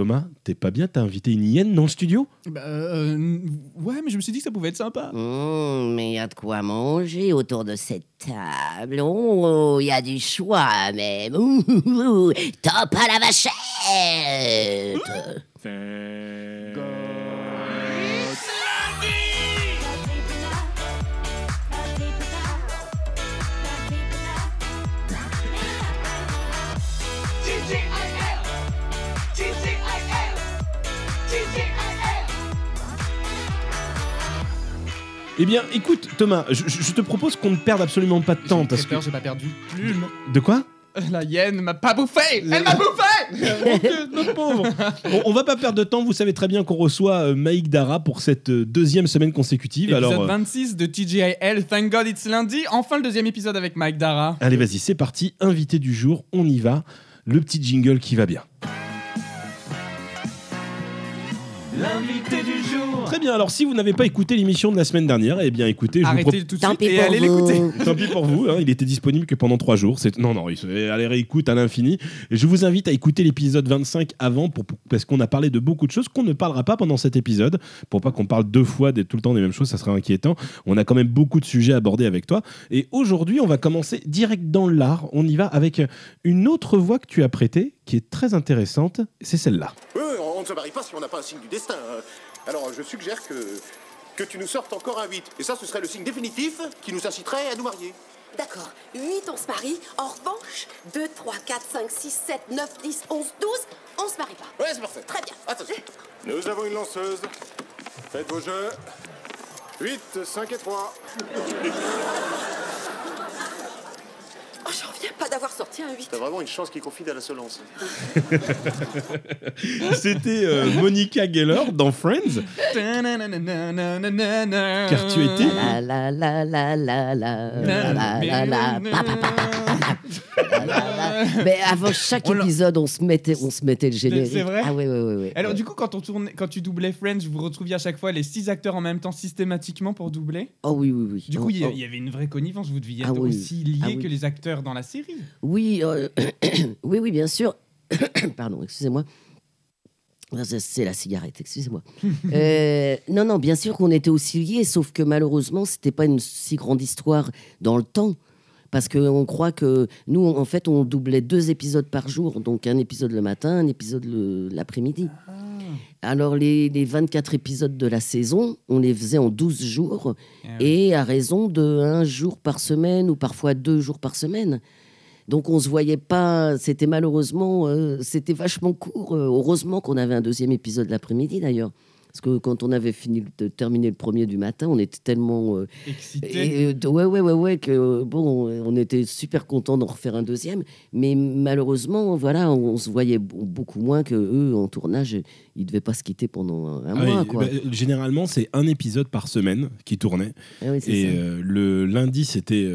Thomas, t'es pas bien T'as invité une hyène dans le studio? Bah, euh, ouais, mais je me suis dit que ça pouvait être sympa. Mmh, mais il y a de quoi manger autour de cette table. Oh, il y a du choix même. Ouh, ouh, ouh. Top à la vachette Eh bien, écoute, Thomas, je, te propose qu'on ne perde absolument pas de temps parce que. peur, j'ai pas perdu plume. De quoi La hyène m'a pas bouffé Elle m'a bouffé Mon Dieu, notre pauvre on, on va pas perdre de temps, vous savez très bien qu'on reçoit euh, Maïk Dara pour cette euh, deuxième semaine consécutive. Épisode Alors, euh, 26 de TGIL, Thank God It's Lundi. Enfin le deuxième épisode avec Mike Dara. allez, vas-y, c'est parti. Invité du jour, on y va. Le petit jingle qui va bien. L'invité Très bien, alors si vous n'avez pas écouté l'émission de la semaine dernière, eh bien écoutez, je vous Arrêtez tout de Tant suite pis et pour allez vous. l'écouter. Tant pis pour vous, hein, il était disponible que pendant trois jours. C'est... Non, non, il se... allez réécoute à l'infini. Et je vous invite à écouter l'épisode 25 avant, pour... pour- parce qu'on a parlé de beaucoup de choses qu'on ne parlera pas pendant cet épisode, pour pas qu'on parle deux fois des... tout le temps des mêmes choses, ça serait inquiétant. On a quand même beaucoup de sujets abordés avec toi. Et aujourd'hui, on va commencer direct dans l'art. On y va avec une autre voix que tu as prêtée, qui est très intéressante. C'est celle-là. Oui, oui, on ne se marie pas si on n'a pas un signe du destin. hein. Alors, je suggère que, que tu nous sortes encore un 8. Et ça, ce serait le signe définitif qui nous inciterait à nous marier. D'accord. 8, on se marie. En revanche, 2, 3, 4, 5, 6, 7, 9, 10, 11, 12, on se marie pas. Ouais, c'est parfait. Très bien. Attention. Nous avons une lanceuse. Faites vos jeux. 8, 5 et 3 pas d'avoir sorti un 8. T'as vraiment une chance qu'il confie à la Solence. C'était euh, Monica Geller dans Friends. Car tu étais. Mais avant chaque épisode, on se mettait, on se mettait le générique. C'est vrai. Ah ouais, ouais, ouais, Alors du coup, quand on tournait, quand tu doublais Friends, vous retrouviez à chaque fois les six acteurs en même temps systématiquement pour doubler. Oh oui, oui, oui. Du coup, il oh, y, oh. y, avait une vraie connivence. Vous deviez être ah, oui. aussi lié ah, oui. que les acteurs dans la série. Oui, euh, oui, oui, bien sûr. Pardon, excusez-moi. Ah, c'est- la cigarette, excusez-moi. Euh, non, non, bien sûr qu'on était aussi liés, sauf que malheureusement, c'était pas une si grande histoire dans le temps. Parce qu'on croit que nous, en fait, on doublait deux épisodes par jour. Donc un épisode le matin, un épisode l'après-midi. Alors les, les 24 épisodes de la saison, on les faisait en 12 jours Ah oui. et à raison de un jour par semaine ou parfois deux jours par semaine. Donc on se voyait pas, c'était malheureusement, euh, c'était vachement court. Euh, heureusement qu'on avait un deuxième épisode l'après-midi d'ailleurs. Parce que quand on avait fini de terminer le premier du matin, on était tellement... euh, Excité. et, euh, ouais, ouais, ouais, ouais, que euh, bon, on était super content d'en refaire un deuxième. Mais malheureusement, voilà, on, se voyait beaucoup moins que eux en tournage. Ils devaient pas se quitter pendant un, Ah mois, oui, quoi. bah, généralement, c'est un épisode par semaine qui tournait. Ah oui, Et euh, le lundi, c'était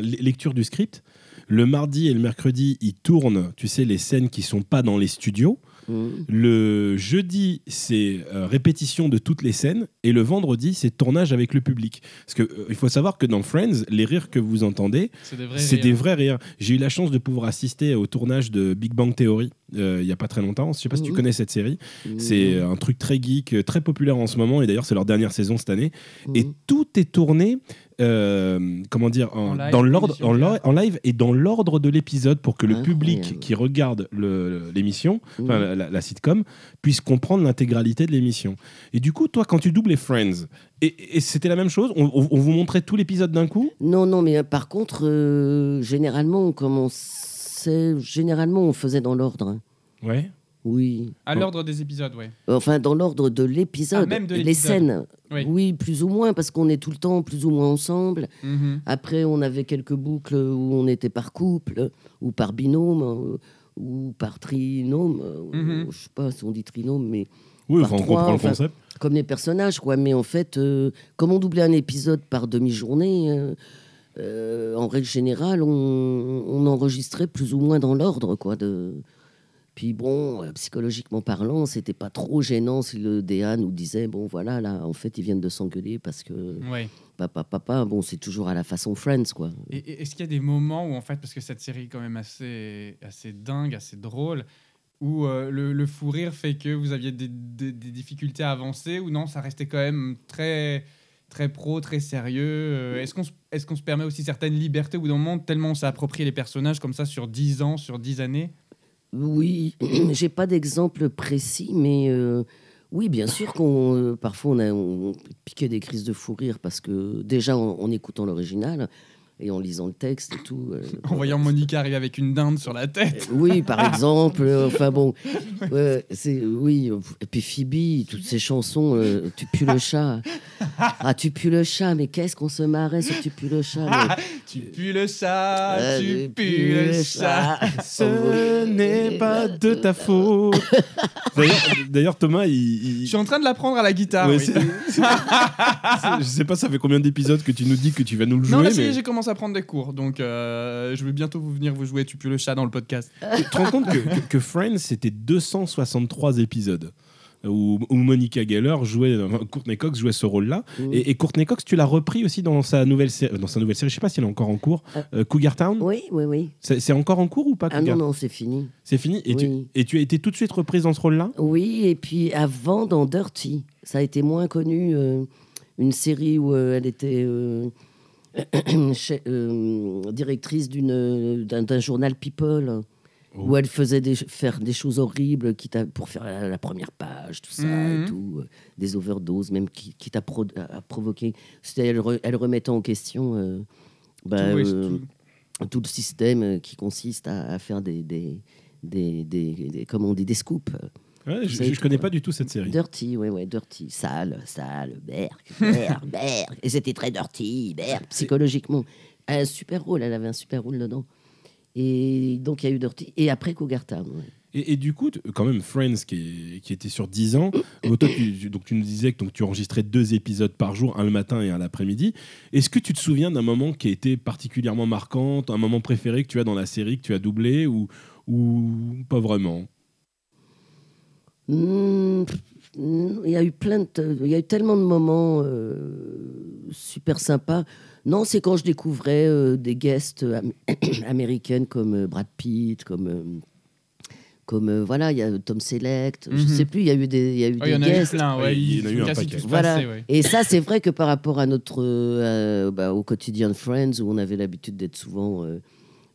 lecture du script. Le mardi et le mercredi, ils tournent, tu sais, les scènes qui sont pas dans les studios. Mhm. Le jeudi, c'est euh, répétition de toutes les scènes. Et le vendredi, c'est tournage avec le public. Parce que euh, il faut savoir que dans Friends, les rires que vous entendez, C'est des vrais c'est rires. des vrais rires. J'ai eu la chance de pouvoir assister au tournage de Big Bang Theory euh, il y a pas très longtemps. Je sais pas si tu Mhm. connais cette série. Mhm. C'est un truc très geek, euh, très populaire en ce moment. Et d'ailleurs, c'est leur dernière saison cette année. Et Mhm. tout est tourné, euh, comment dire, en- En live, dans l'ordre, en, live et dans l'ordre de l'épisode pour que le Incroyable. public qui regarde l'émission, Mhm. la, la- la sitcom, puisse comprendre l'intégralité de l'émission. Et du coup, toi, quand tu doubles les Friends, et, et c'était la même chose on, vous montrait tout l'épisode d'un coup? Non, non, mais euh, par contre, euh, généralement, on Généralement, on faisait dans l'ordre. Ouais. Oui. À l'ordre des épisodes, ouais. Enfin, dans l'ordre de l'épisode. Ah, même de les scènes. Oui. plus ou moins, parce qu'on est tout le temps plus ou moins ensemble. Mhm. Après, on avait quelques boucles où on était par couple, ou par binôme, euh, ou par trinôme. euh, Mhm. Je sais pas si on dit trinôme, mais Oui, Par enfin, on trois, comprend enfin, le concept. comme les personnages, quoi. Mais en fait, euh, comme on doublait un épisode par demi-journée, euh, euh, en règle générale, on, on enregistrait plus ou moins dans l'ordre, quoi. De... Puis bon, euh, psychologiquement parlant, c'était pas trop gênant si le DA nous disait, bon voilà, là, en fait, ils viennent de s'engueuler parce que Ouais. papa, papa, bon, c'est toujours à la façon Friends, quoi. Et est-ce qu'il y a des moments où, en fait, parce que cette série est quand même assez, assez dingue, assez drôle, où euh, le, le fou rire fait que vous aviez des, des- des difficultés à avancer ou non, ça restait quand même très très pro, très sérieux. Euh, Est-ce qu'on se- se permet aussi certaines libertés au bout d'un moment tellement on s'est approprié les personnages comme ça sur 10 ans, sur 10 années? Oui, j'ai pas d'exemple précis, mais euh, oui, bien sûr qu'on euh, parfois on, a, on piquait des crises de fou rire parce que déjà en écoutant l'original et en lisant le texte et tout. euh, En voyant Monica arriver avec une dinde sur la tête. Oui, par exemple. euh, enfin bon, ouais, c'est oui. euh, Et puis Phoebe, toutes ces chansons, euh, tu pues le chat. Ah, tu pues le chat. Mais qu'est-ce qu'on se marrait sur tu pues le chat. mais- Tu pues le chat, Euh, tu pues le chat. Ce n'est pas de ta faute. D'ailleurs- D'ailleurs, Thomas, il. il- Je suis en train de l'apprendre à la guitare. Ouais, oui. je sais pas, ça fait combien d'épisodes que tu nous dis que tu vas nous le jouer. Non, mais j'ai commencé à prendre des cours, donc euh, je vais bientôt vous venir vous jouer Tu pues le chat dans le podcast. tu te rends compte que, que- que Friends, c'était 263 épisodes où, où Monica Geller jouait, enfin, Courtney Cox jouait ce rôle-là. Mm. Et, et Courtney Cox, tu l'as repris aussi dans sa nouvelle série, dans sa nouvelle série. Je sais pas si elle est encore en cours. euh, Cougar Town. Oui, oui, oui. C'est encore en cours ou pas Ah Cougar non, non, c'est fini. C'est fini. Et, tu, et tu as été tout de suite reprise dans ce rôle-là? Oui, et puis avant, dans Dirty, ça a été moins connu. euh, une série où euh, elle était euh, euh, directrice d'une- d'un d'un journal People, Oh. où elle faisait des, faire des choses horribles quitte à- pour faire la, la première page, tout ça, Mhm. et tout, euh, des overdoses, même qui- quitte à, pro- à provoquer. C'était elle, re- elle remettait en question euh, bah, Tout, euh, le système euh, qui consiste à, à faire des, des, des, des, des- comment on dit, des scoops. Ouais, je, tout, connais pas du tout cette série. Dirty, ouais, ouais, dirty. Sale, sale, berg, berg, berg. Et c'était très dirty, berg, psychologiquement. Un super rôle, elle avait un super rôle dedans. Et donc, il y a eu Dirty. Et après, Cougar Town, ouais. Et, et du coup, quand même, Friends, qui, est- qui était sur 10 ans, toi, tu, tu- donc, tu nous disais que donc, tu enregistrais deux épisodes par jour, un le matin et un l'après-midi. Est-ce que tu te souviens d'un moment qui a été particulièrement marquant, un moment préféré que tu as dans la série, que tu as doublé, ou, ou pas vraiment? Hmm, pff, hmm, Il y a eu plein de, il y a eu tellement de moments euh, super sympas. Non, c'est quand je découvrais euh, des guests am- américaines comme euh, Brad Pitt, comme euh, comme euh, voilà, il y a Tom Selleck. Je Mhm. sais plus, il y a eu des, il y a eu Oh, Il y des en a eu guests. plein, ouais. Il y en a eu un paquet. Voilà. ouais. Et ça, c'est vrai que par rapport à notre euh, bah, au quotidien de Friends, où on avait l'habitude d'être souvent euh,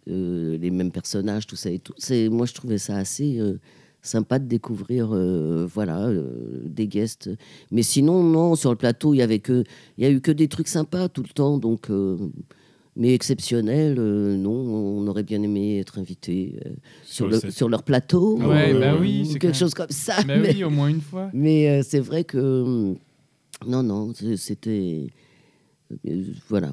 euh, les mêmes personnages, tout ça et tout, c'est moi je trouvais ça assez euh, sympa de découvrir, euh, voilà, euh, des guests. Mais sinon, non, sur le plateau, il y avait que, il y a eu que des trucs sympas tout le temps, donc. euh, mais exceptionnels, euh, non, on aurait bien aimé être invité euh, sur, le sur leur plateau, Ouais, bah oui, ou c'est quelque chose comme ça. Bah mais- oui, au moins une fois. mais euh, c'est vrai que. hum, Non, non, c'était. euh, voilà.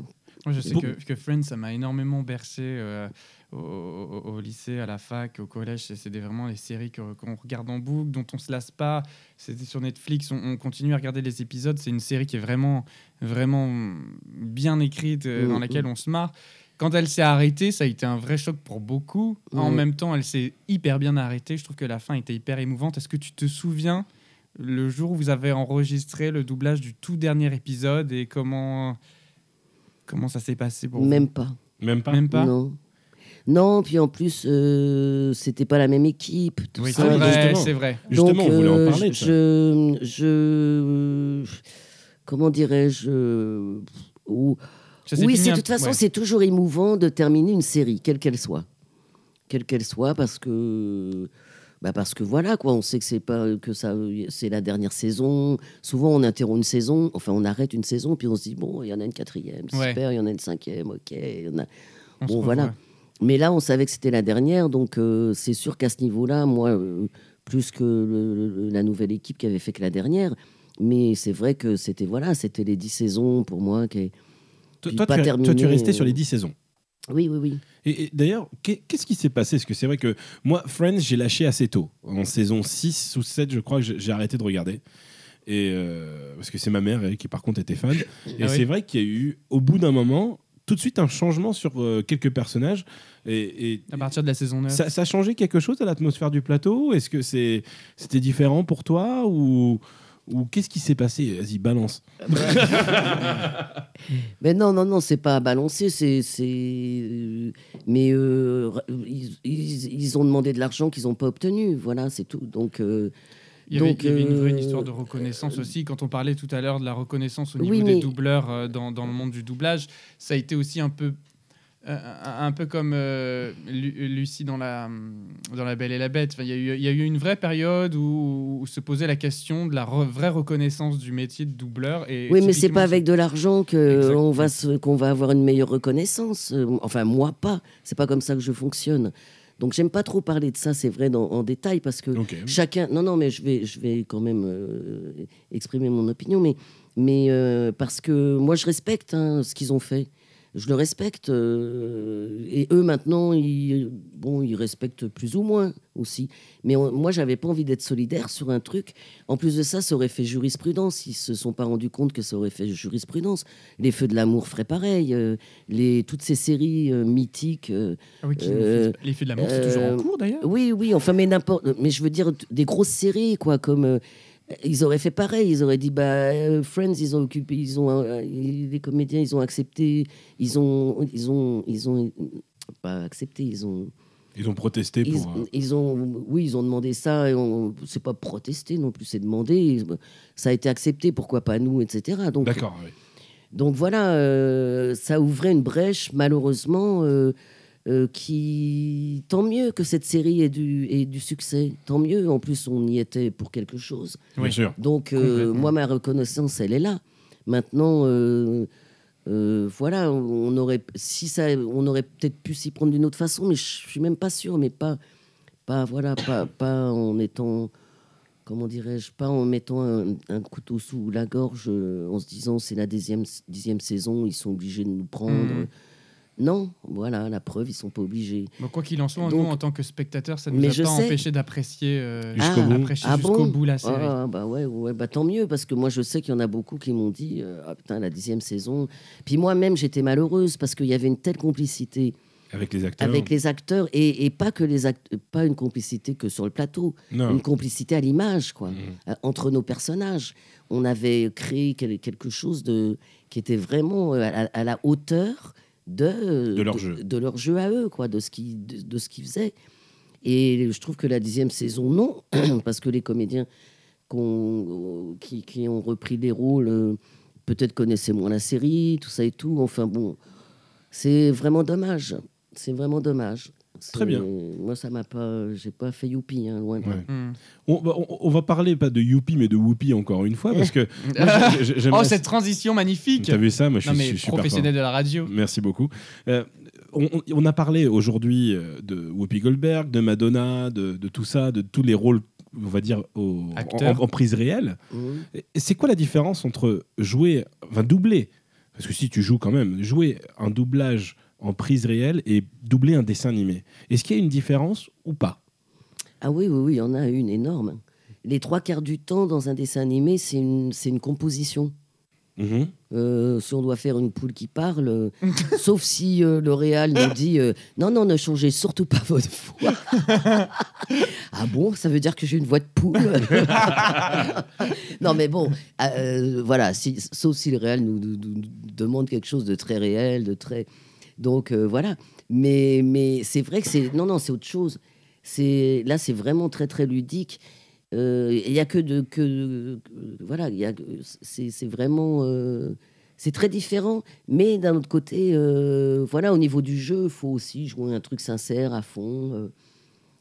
Moi, je sais Bon. que, que Friends, ça m'a énormément bercé euh, au, au- au lycée, à la fac, au collège. C'est- vraiment les séries que- qu'on regarde en boucle, dont on se lasse pas. C'était sur Netflix, on, on continue à regarder les épisodes. C'est une série qui est vraiment, vraiment bien écrite, euh, dans Mhm. laquelle on se marre. Quand elle s'est arrêtée, ça a été un vrai choc pour beaucoup. En Ouais. même temps, elle s'est hyper bien arrêtée. Je trouve que la fin était hyper émouvante. Est-ce que tu te souviens le jour où vous avez enregistré le doublage du tout dernier épisode et comment, comment ça s'est passé pour Même pas. Même pas? Vous Même pas? Non. Non, puis en plus, euh, c'était pas la même équipe. Tout Oui, c'est vrai, justement. c'est vrai. Justement, Donc, on voulait en euh, parler. Je, je, comment dirais-je euh, Oui, c'est de toute façon, ouais. c'est toujours émouvant de terminer une série, quelle qu'elle soit, quelle qu'elle soit, parce que, bah parce que voilà quoi, on sait que c'est pas que ça, c'est la dernière saison. Souvent, on interrompt une saison, enfin, on arrête une saison, puis on se dit bon, il y en a une quatrième, Ouais. super, il y en a une cinquième, ok. il y en a- On se Bon, voilà. Mais là, on savait que c'était la dernière, donc euh, c'est sûr qu'à ce niveau-là, moi, euh, plus que le- le- la nouvelle équipe qui avait fait que la dernière, mais c'est vrai que c'était voilà, c'était les dix saisons pour moi. Qui... Toi, pas tu, toi, tu es terminé, resté sur euh, les 10 saisons. Oui, oui, oui. Et, et d'ailleurs, qu'est- qu'est-ce qui s'est passé? Parce que c'est vrai que moi, Friends, j'ai lâché assez tôt. En saison 6 ou 7, je crois que j'ai j'ai arrêté de regarder. Et euh, parce que c'est ma mère elle, qui, par contre, était fan. Et Ah c'est oui. vrai qu'il y a eu, au bout d'un moment, tout de suite un changement sur euh, quelques personnages. Et, et- À partir de la saison 9. ça, ça a changé quelque chose à l'atmosphère du plateau? Est-ce que c'est- c'était différent pour toi ou, Ou qu'est-ce qui s'est passé? Vas-y, balance. Mais non, non, non, c'est pas à balancer, c'est. c'est- euh, Mais euh, ils, ils- ils ont demandé de l'argent qu'ils n'ont pas obtenu, voilà, c'est tout. Donc. euh, Il y avait, Donc, il y avait une vraie euh, histoire de reconnaissance aussi. Quand on parlait tout à l'heure de la reconnaissance au Oui, niveau mais- des doubleurs euh, dans, dans le monde du doublage, ça a été aussi un peu, euh, un, peu comme euh, Lu- Lucie dans la, dans la Belle et la Bête. Enfin, Il y, a eu- il y a eu une vraie période où, où se posait la question de la re- vraie reconnaissance du métier de doubleur. Et Oui, mais c'est pas avec de l'argent que Exact. on va qu'on va avoir une meilleure reconnaissance. Euh, Enfin, moi pas. C'est pas comme ça que je fonctionne. Donc, j'aime pas trop parler de ça, c'est vrai, dans- en détail, parce que chacun. Non, non, mais je vais, je vais quand même euh, exprimer mon opinion, mais, mais euh, parce que moi, je respecte hein, ce qu'ils ont fait. Je le respecte. euh, et eux, maintenant, ils, bon, ils respectent plus ou moins aussi. Mais on- moi, j'avais pas envie d'être solidaire sur un truc. En plus de ça, ça aurait fait jurisprudence. Ils se sont pas rendus compte que ça aurait fait jurisprudence. Les Feux de l'amour feraient pareil. euh, les, toutes ces séries euh, mythiques. euh, Ah oui, les faits de l'amour, c'est toujours en cours d'ailleurs. oui, oui, enfin, mais n'importe. Mais je veux dire, des grosses séries, quoi, comme. Ils auraient fait pareil, ils auraient dit, bah, euh, Friends, ils ont occupé, ils ont, euh, les comédiens, ils ont accepté, ils ont, ils ont, ils ont, pas accepté, ils ont, Ils ont protesté ils, pour. euh, ils ont, oui, ils ont demandé ça, et on, c'est pas protester non plus, c'est demander, ça a été accepté, pourquoi pas nous, etc. Donc, D'accord. oui. donc voilà, euh, ça ouvrait une brèche, malheureusement, euh, euh, qui... Tant mieux que cette série ait du, ait du succès, tant mieux. En plus, on y était pour quelque chose. Bien Oui. sûr. Donc, euh, moi, ma reconnaissance, elle est là. Maintenant, euh, euh, voilà, on aurait, si ça, on aurait peut-être pu s'y prendre d'une autre façon, mais je suis même pas sûr, mais pas, pas, voilà, pas, pas en étant, comment dirais-je, pas en mettant un, un couteau sous la gorge, en se disant c'est la dixième, dixième saison, ils sont obligés de nous prendre. Mhm. Non, voilà, la preuve, ils sont pas obligés. Bon, quoi qu'il en soit, Donc- nous, en tant que spectateurs, ça ne Mais nous a je pas sais. empêché d'apprécier euh, Jusqu'au bout. apprécier Ah bon bout la série. Ah, bah ouais, ouais, bah tant mieux, parce que moi je sais qu'il y en a beaucoup qui m'ont dit euh, Ah putain, la dixième saison. Puis moi-même j'étais malheureuse parce qu'il y avait une telle complicité Avec les acteurs. avec les acteurs et, et pas que les act- pas une complicité que sur le plateau, Non. une complicité à l'image, quoi, Mhm. euh, entre nos personnages. On avait créé quel- quelque chose de, qui était vraiment euh, à la hauteur de, De leur jeu. de leur jeu à eux, quoi, de ce qu'ils de, ce qu'ils faisaient. Et je trouve que la dixième saison, non, parce que les comédiens qui, qui ont repris les rôles, euh, peut-être connaissaient moins la série, tout ça et tout. Enfin bon, c'est vraiment dommage. C'est vraiment dommage. Très bien. C'est- Moi, ça m'a pas. J'ai pas fait youpi, hein, loin de là. On, va- on- on va parler pas de Youpi mais de Whoopi encore une fois parce que moi, oh, cette transition magnifique T'as vu ça? Moi, je Non, suis, mais je suis super professionnel de la radio. Merci beaucoup. Euh, on, a parlé aujourd'hui euh, de Whoopi Goldberg, de Madonna, de, de tout ça, de tous les rôles, on va dire, au- en, prise réelle. Mhm. C'est quoi la différence entre jouer, enfin doubler, parce que si tu joues quand même, jouer un doublage en prise réelle et doubler un dessin animé Est-ce qu'il y a une différence ou pas? Ah oui, oui, oui, il y en a une énorme. Les trois quarts du temps dans un dessin animé, c'est une, c'est une composition. Mhm. Euh, si on doit faire une poule qui parle, euh, sauf si euh, le réal nous dit non, non, ne changez surtout pas votre voix. ah bon, ça veut dire que j'ai une voix de poule Non, mais bon, voilà, si, sauf si le nous- nous demande quelque chose de très réel, de très. Donc euh, voilà. Mais, mais c'est vrai que c'est. Non, non, c'est autre chose. C'est Là, c'est vraiment très, très ludique. Euh, Il y a que de. Que, que- voilà, il y a, c'est c'est vraiment. euh, c'est très différent, mais d'un autre côté, euh, voilà, au niveau du jeu, il faut aussi jouer un truc sincère à fond.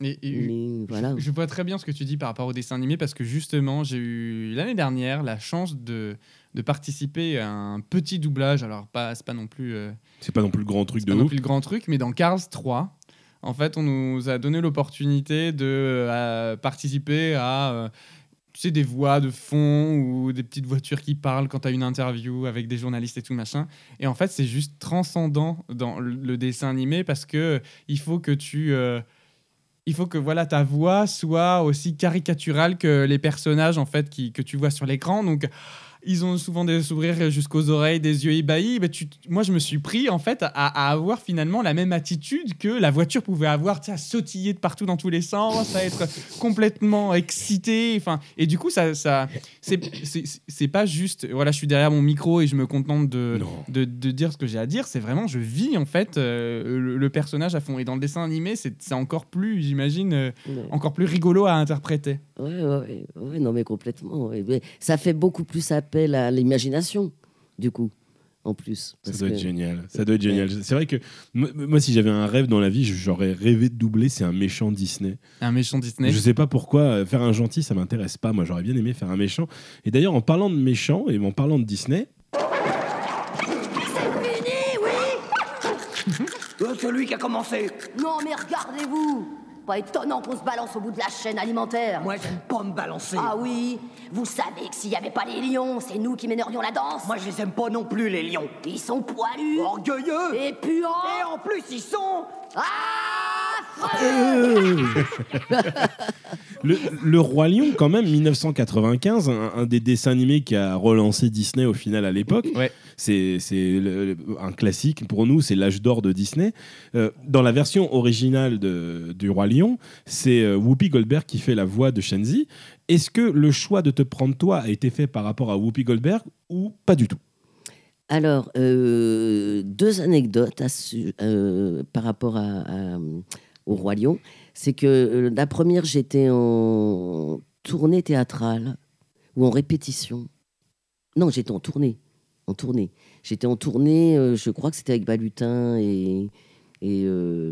Et- et- mais voilà. Je vois très bien ce que tu dis par rapport au dessin animé parce que justement, j'ai eu l'année dernière la chance de, de participer à un petit doublage. Alors, pas, c'est pas non plus, euh, C'est pas non plus le grand truc c'est de pas non plus le grand truc, mais dans Cars 3, en fait, on nous a donné l'opportunité de euh, participer à euh, tu sais, des voix de fond ou des petites voitures qui parlent quand tu as une interview avec des journalistes et tout machin. Et en fait, c'est juste transcendant dans le, le dessin animé parce que il faut que tu. euh, il faut que voilà ta voix soit aussi caricaturale que les personnages en fait qui, que tu vois sur l'écran. Donc ils ont souvent des sourires jusqu'aux oreilles, des yeux ébahis. Bah, tu, moi, je me suis pris en fait à, à avoir finalement la même attitude que la voiture pouvait avoir, à sautiller de partout dans tous les sens, à être complètement excité. Enfin, et du coup, ça, ça, c'est, c'est, c'est pas juste. Voilà, je suis derrière mon micro et je me contente de, de, de dire ce que j'ai à dire. C'est vraiment, je vis en fait euh, le, le personnage à fond. Et dans le dessin animé, c'est, c'est encore plus, j'imagine, euh, encore plus rigolo à interpréter. Ouais, ouais, ouais, ouais, non, mais complètement. ouais. Mais ça fait beaucoup plus appel à l'imagination, du coup, en plus. Ça doit que- être génial. Ça doit être génial. C'est vrai que moi, si j'avais un rêve dans la vie, j'aurais rêvé de doubler. C'est un méchant Disney. Un méchant Disney. Je sais pas pourquoi euh, faire un gentil, ça m'intéresse pas. Moi, j'aurais bien aimé faire un méchant. Et d'ailleurs, en parlant de méchant et en parlant de Disney, celui qui a commencé. Non, mais regardez-vous Pas étonnant qu'on se balance au bout de la chaîne alimentaire. Moi, j'aime pas me balancer. Ah oui Vous savez que s'il n'y avait pas les lions, c'est nous qui mènerions la danse Moi, je les aime pas non plus, les lions. Ils sont poilus Orgueilleux. Et Et puants en plus, ils sont. Ah le, le Roi Lion, quand même, 1995, un, un des dessins animés qui a relancé Disney au final à l'époque. Ouais. C'est un classique pour nous, c'est l'âge d'or de Disney. Euh, dans la version originale du Roi Lion, c'est euh, Whoopi Goldberg qui fait la voix de Shenzi. Est-ce que le choix de te prendre toi a été fait par rapport à Whoopi Goldberg ou pas du tout? Alors, euh, deux anecdotes par rapport au Roi Lion. C'est que la première, j'étais en tournée théâtrale ou en répétition. Non, j'étais en tournée. En tournée. J'étais en tournée, euh, je crois que c'était avec Balutin et. et euh,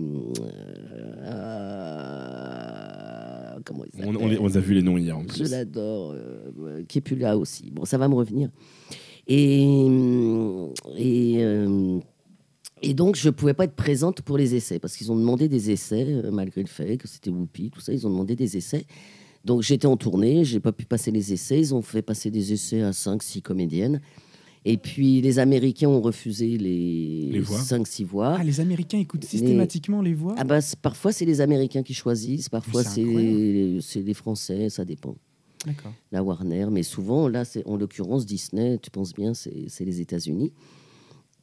euh, comment il on, on les- on a vu les noms hier en je plus. l'adore, euh, qui est plus là aussi. Bon, ça va me revenir. Et, et, euh, et donc, je ne pouvais pas être présente pour les essais, parce qu'ils ont demandé des essais, malgré le fait que c'était Whoopi, tout ça, ils ont demandé des essais. Donc, j'étais en tournée, j'ai pas pu passer les essais. Ils ont fait passer des essais à 5-6 comédiennes. Et puis, les Américains ont refusé les, Les voix. 5-6 voix. Ah, les Américains écoutent systématiquement les voix Ah bah, parfois, c'est les Américains qui choisissent, parfois, c'est c'est les Français, ça dépend D'accord. la Warner, mais souvent, là, c'est en l'occurrence Disney, tu penses bien, c'est c'est les États-Unis.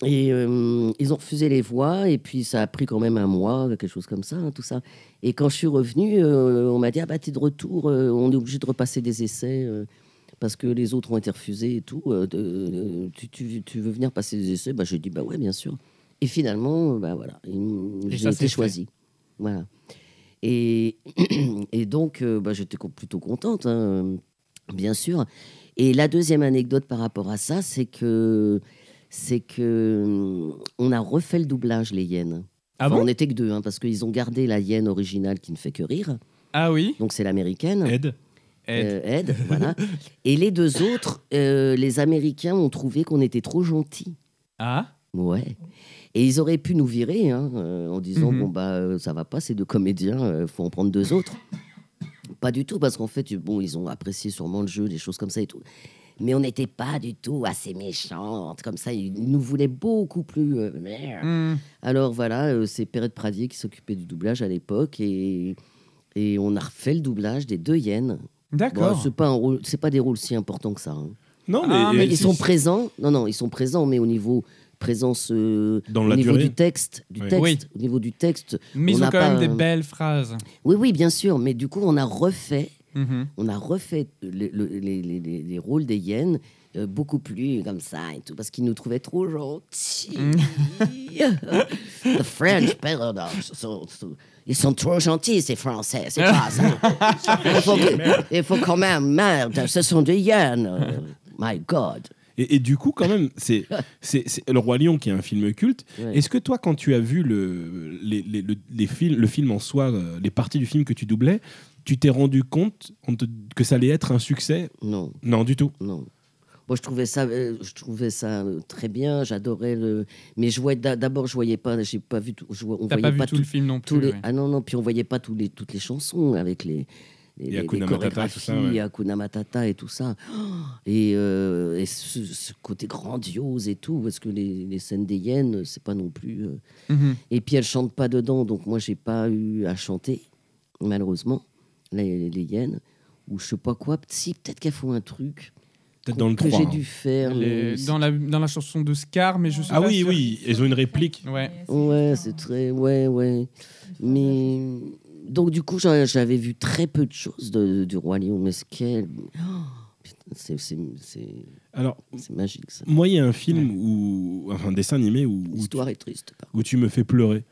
Et euh, ils ont refusé les voix, et puis ça a pris quand même un mois, quelque chose comme ça, hein, tout ça. Et quand je suis revenu, euh, on m'a dit Ah bah, t'es de retour, euh, on est obligé de repasser des essais. Parce que les autres ont été refusés et tout. euh, tu, tu- tu veux venir passer des essais? Bah, J'ai dit Bah ouais, bien sûr. Et finalement, bah voilà, j'ai été choisi. Voilà. Et, et donc, euh, bah, j'étais plutôt contente, hein, bien sûr. Et la deuxième anecdote par rapport à ça, c'est que c'est que on a refait le doublage les hyènes. Ah Enfin, bon? on n'était que deux, hein, parce qu'ils ont gardé la hyène originale qui ne fait que rire. Ah oui Donc c'est l'américaine. Ed Ed. Euh, Ed, voilà. Et les deux autres, euh, les Américains ont trouvé qu'on était trop gentils. Ah Ouais. Et ils auraient pu nous virer hein, euh, en disant Mhm. bon bah ça va pas, c'est deux comédiens, faut en prendre deux autres. Pas du tout parce qu'en fait bon ils ont apprécié sûrement le jeu, des choses comme ça et tout. Mais on n'était pas du tout assez méchantes comme ça. Ils nous voulaient beaucoup plus. Hmm. Alors voilà, c'est Perret Pradier qui s'occupait du doublage à l'époque et et on a refait le doublage des deux hyènes. Bon, D'accord. c'est pas un rôle, c'est pas des rôles si importants que ça. hein. Non, mais, Ah, mais Ils sont présents. Non, non, ils sont présents, mais au niveau présence euh, Dans au la niveau durée. du texte, du Oui. texte, Oui. au niveau du texte. Mais on ils ont n'a quand pas même des un- belles phrases. Oui, oui, bien sûr, mais du coup, on a refait, Mhm. on a refait le- le- les, les- les- les rôles des hyènes euh, beaucoup plus comme ça et tout, parce qu'ils nous trouvaient trop gentils. The French paradox. so- so- Ils sont trop gentils, ces Français, c'est pas ça. Il faut, que- il faut quand même, merde, ce sont des hyènes. My God. Et, et du coup, quand même, c'est c'est- c'est Le Roi Lion qui est un film culte. Ouais. Est-ce que toi, quand tu as vu le, les, les- le, les films, le film en soi, euh, les parties du film que tu doublais, tu t'es rendu compte que ça allait être un succès? Non. Non, du tout. Non. Bon, je trouvais ça, euh, je trouvais ça euh, très bien. J'adorais le. Mais je voyais d'a- d'abord, je voyais pas, j'ai pas vu tout. Je, vois- on voyait pas vu pas tout le film non plus. les. ouais. Ah non non, puis on voyait pas tous les toutes les chansons avec les. Les, Et les- Hakuna les Matata, tout ça, chorégraphies, ouais. Hakuna Matata et tout ça. Et, euh, et ce, ce côté grandiose et tout, parce que les, les scènes des hyènes, c'est pas non plus. euh, Mhm. et puis elles chantent pas dedans, donc moi j'ai pas eu à chanter, malheureusement, les, les hyènes. Ou je sais pas quoi. Si, peut-être qu'elles font un truc. Peut-être dans le que 3. j'ai hein. dû faire. C'est- dans, la, dans la chanson de Scar, mais je sais Ah pas oui, si- oui, ils ont une réplique. Ouais. Ouais, c'est très. Ouais, ouais. Mais. Donc, du coup, j'avais vu très peu de choses de- du Roi Lion. Mais ce qu'elle. Oh, putain, c'est- c'est c'est- Alors, c'est magique, ça. moi, il y a un film ou enfin, un dessin animé où, où tu, L'histoire est triste. par où tu me fais pleurer.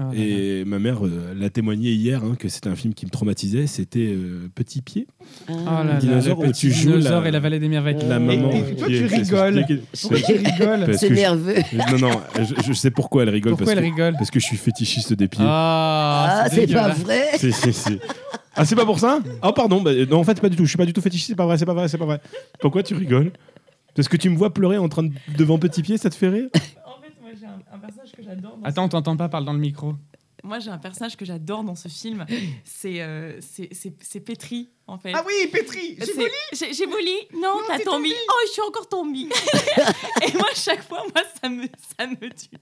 Ah. Et ma mère euh, l'a témoigné hier hein, que c'était un film qui me traumatisait. C'était euh, Petit Pied. contre. Oh là là, le où tu joues dinosaure la- et la vallée des merveilles. La Et- maman. et toi, qui tu rigoles. c'est- Pourquoi tu rigoles C'est je- nerveux. Non, non, je, je sais pourquoi elle rigole. Pourquoi parce elle que, rigole Parce que je suis fétichiste des pieds. Ah, Ah, c'est pas vrai Si, si, si. Ah, c'est pas pour ça? Ah, pardon. bah, non, en fait, pas du tout. Je suis pas du tout fétichiste. C'est pas vrai, c'est pas vrai, c'est pas vrai. Pourquoi tu rigoles? Parce que tu me vois pleurer en train de devant Petit Pied, ça te fait rire En fait, moi j'ai un, un personnage que j'adore. dans Attends, on t'entend pas, parle dans le micro. ce- Moi j'ai un personnage que j'adore dans ce film. C'est euh, c'est- c'est c'est Petri en fait. Ah oui, Petri J'ai j'ai voulu Non, t'as tombé. Oh, je suis encore tombée. et moi, chaque fois, moi, ça me, ça me tue.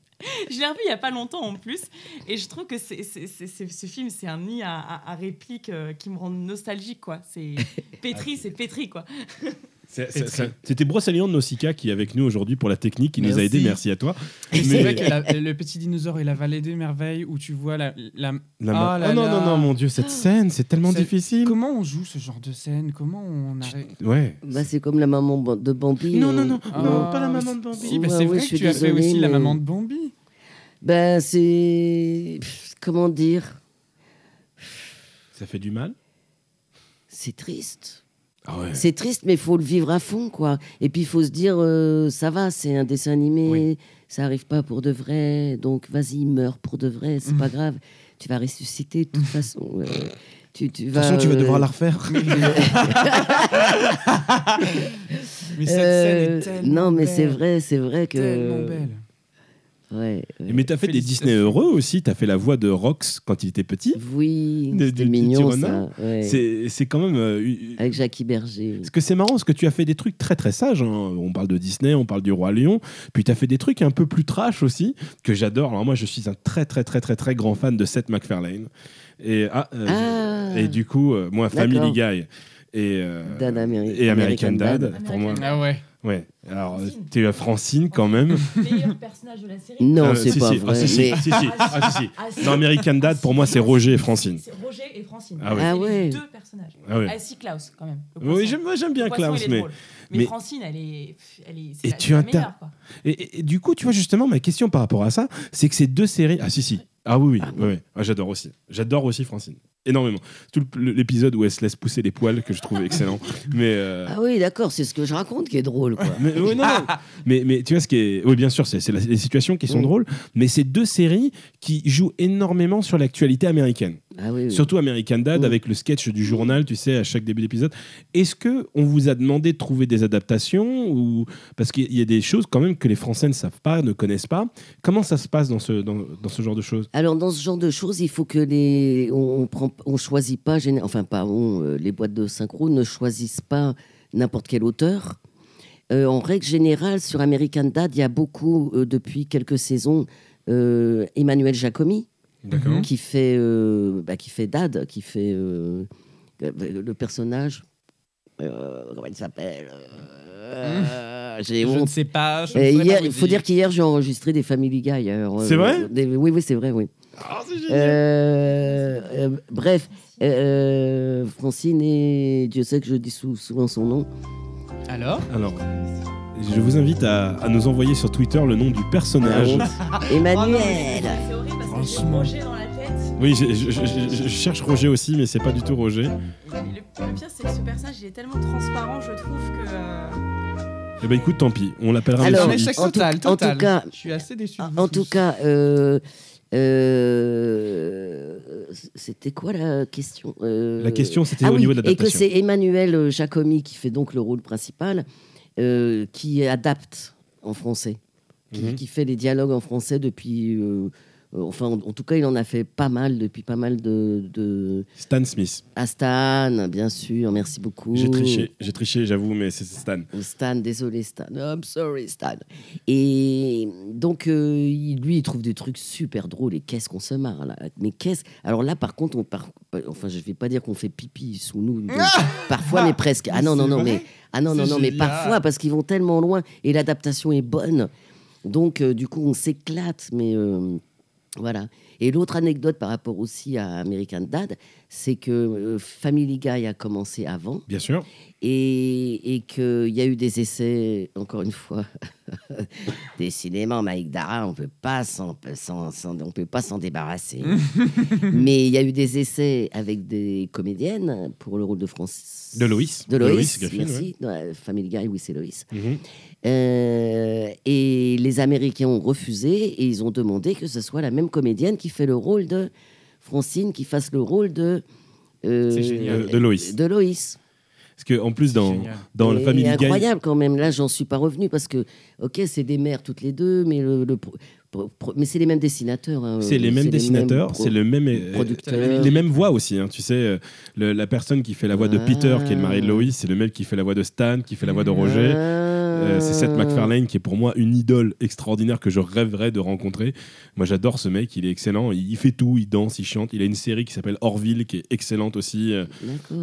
Je l'ai revu il y a pas longtemps en plus. Et je trouve que c'est c'est- c'est- c'est- ce film, c'est un nid à, à, à répliques euh, qui me rend nostalgique. quoi. C'est Petri, c'est Petri. quoi. C'était Brocéliande Nausicaa qui est avec nous aujourd'hui pour la technique, qui nous a aidé. Merci à toi. Mais c'est vrai que la- le petit dinosaure et la vallée des merveilles où tu vois la. la- Ah là oh non, là. non, non, mon Dieu, cette scène, c'est tellement difficile. Comment on joue ce genre de scène? Comment on arrête? Ouais. Bah, c'est comme la maman de Bambi. Non, euh. non, non, Ah, non, pas la maman de Si, Bambi. bah, c'est ouais, vrai que tu as fait désolée, aussi la maman de Bambi. Ben, c'est. Comment dire? Ça fait du mal? C'est triste. Ah ouais. C'est triste, mais il faut le vivre à fond, quoi. Et puis, il faut se dire, euh, ça va, c'est un dessin animé, Oui. ça arrive pas pour de vrai, donc vas-y, meurs pour de vrai, c'est Mhm. pas grave. Tu vas ressusciter de toute façon. euh, tu, tu De vas, toute façon, tu vas euh, devoir la refaire. Mais cette euh, scène est tellement Non, mais c'est vrai, c'est vrai que. Tellement belle. Ouais, ouais. Mais t'as fait des. Disney heureux aussi. T'as fait la voix de Rox quand il était petit. Oui, c'était mignon, ça. ouais. C'est c'est quand même. euh, Avec Jackie Berger. Parce que c'est marrant, parce que tu as fait des trucs très très sages. hein. On parle de Disney, on parle du Roi Lion. Puis tu as fait des trucs un peu plus trash aussi, que j'adore. Alors moi, je suis un très très très très très grand fan de Seth MacFarlane. Et, ah, euh, Ah. et du coup, euh, moi, Family. Guy et, euh, et American, American Dad, Dad. pour moi. Ah ouais. Ouais. Alors, Francine. tu es Francine quand même. Meilleur personnage de la série. Non, Euh, c'est si, pas si. vrai. Ah, si, si. mais- Ah, si. Ah, si. Ah. Dans American Dad, pour moi, c'est Roger et Francine. C'est Roger et Francine. Ah ouais. Ah C'est les ouais. deux personnages. Ah ouais. Ah si, Klaus, quand même. le Oui, j'aime j'aime bien poisson, Klaus, mais. Mais, mais- Francine, elle est, elle est, c'est Et la, tu la inter- meilleure, quoi. Et, et- et du coup, tu vois, justement, ma question par rapport à ça, c'est que ces deux séries. Ah, si, si. Ah, oui, oui. Ah oui, oui. Ah, J'adore aussi. J'adore aussi Francine. Énormément. Tout l'épisode où elle se laisse pousser les poils, que je trouve excellent. Mais. euh, Ah oui, d'accord, c'est ce que je raconte qui est drôle, quoi. mais, oui, non, non. mais, mais tu vois, ce qui est. Oui, bien sûr, c'est les situations qui sont drôles, mais c'est deux séries qui jouent énormément sur l'actualité américaine. Ah oui, oui. Surtout American Dad avec le sketch du journal, tu sais, à chaque début d'épisode. Est-ce que on vous a demandé de trouver des adaptations ou parce qu'il y a des choses quand même que les Français ne savent pas, ne connaissent pas. Comment ça se passe dans ce dans, dans ce genre de choses? Alors dans ce genre de choses, il faut que les on, on prend on choisit pas enfin pas on, euh, les boîtes de synchro ne choisissent pas n'importe quel auteur. Euh, en règle générale, sur American Dad, il y a beaucoup euh, depuis quelques saisons euh, Emmanuel Jacomi. Qui fait euh, bah, qui fait Dad, qui fait euh, le personnage. euh, comment il s'appelle Euh, J'ai Je ne honte. sais pas. je hier, il faut dire. dire qu'hier j'ai enregistré des Family Guy. alors, C'est euh, vrai des- Oui, oui, c'est vrai, oui. Euh, euh, bref, euh, Francine et Dieu sait que je dis sou- souvent son nom. Alors? Alors, je vous invite à, à nous envoyer sur Twitter le nom du personnage. Ah, Emmanuel. Roger dans la tête. Oui, je, je- je- je- je cherche Roger aussi, mais c'est pas du tout Roger. Le, le pire, c'est que ce personnage, il est tellement transparent, je trouve que. euh, Eh ben écoute, tant pis, on l'appellera Alors, échec X. en tout- total, en tout total. cas- je suis assez déçu. de En, tout cas, euh, euh, c'était quoi la question Euh, La question, c'était ah au oui, niveau de Et que l'adaptation. c'est Emmanuel Jacomi qui fait donc le rôle principal, euh, qui adapte en français, qui, Mhm. qui fait les dialogues en français depuis. Euh, enfin, en, en tout cas, il en a fait pas mal depuis pas mal de. de... Stan Smith. Astan, bien sûr, merci beaucoup. J'ai triché, j'ai triché, j'avoue, mais c'est Stan. Stan, désolé Stan. I'm sorry Stan. Et donc, euh, lui, il trouve des trucs super drôles. Et qu'est-ce qu'on se marre là? Mais qu'est-ce Alors là, par contre, on par- enfin, je vais pas dire qu'on fait pipi sous nous. donc, parfois, mais presque. Ah non, non, non, mais Ah non, non, non, mais parfois, parce qu'ils vont tellement loin et l'adaptation est bonne. Donc, euh, du coup, on s'éclate, mais euh, voilà. Et l'autre anecdote par rapport aussi à American Dad, c'est que euh, Family Guy a commencé avant Bien sûr. et, et qu'il y a eu des essais, encore une fois. Décidément, Mike Dara, on peut pas s'en, s'en- s'en- on peut pas s'en débarrasser. Mais il y a eu des essais avec des comédiennes pour le rôle de Francis. De Loïs. De Loïs, merci. Ouais, Family Guy, oui, c'est Loïs. Mhm. Euh, et les Américains ont refusé et ils ont demandé que ce soit la même comédienne qui fait le rôle de Francine, qui fasse le rôle de. euh, C'est génial. De- de Loïs. De Loïs. Parce que en plus dans dans le Family Guy, incroyable quand même. Là, j'en suis pas revenu parce que, ok, c'est des mères toutes les deux, mais le, le mais c'est les mêmes dessinateurs. hein. c'est les mêmes dessinateurs, c'est le même euh, producteurs. les mêmes voix aussi. hein. Tu sais, le- la personne qui fait la voix de Peter, qui est le mari de Ah. Loïs, c'est le mec qui fait la voix de Stan, qui fait la voix de Roger. Euh, c'est Seth. MacFarlane qui est pour moi une idole extraordinaire que je rêverais de rencontrer. Moi j'adore ce mec, il est excellent, il, fait tout, il danse, il chante. Il a une série qui s'appelle Orville qui est excellente aussi.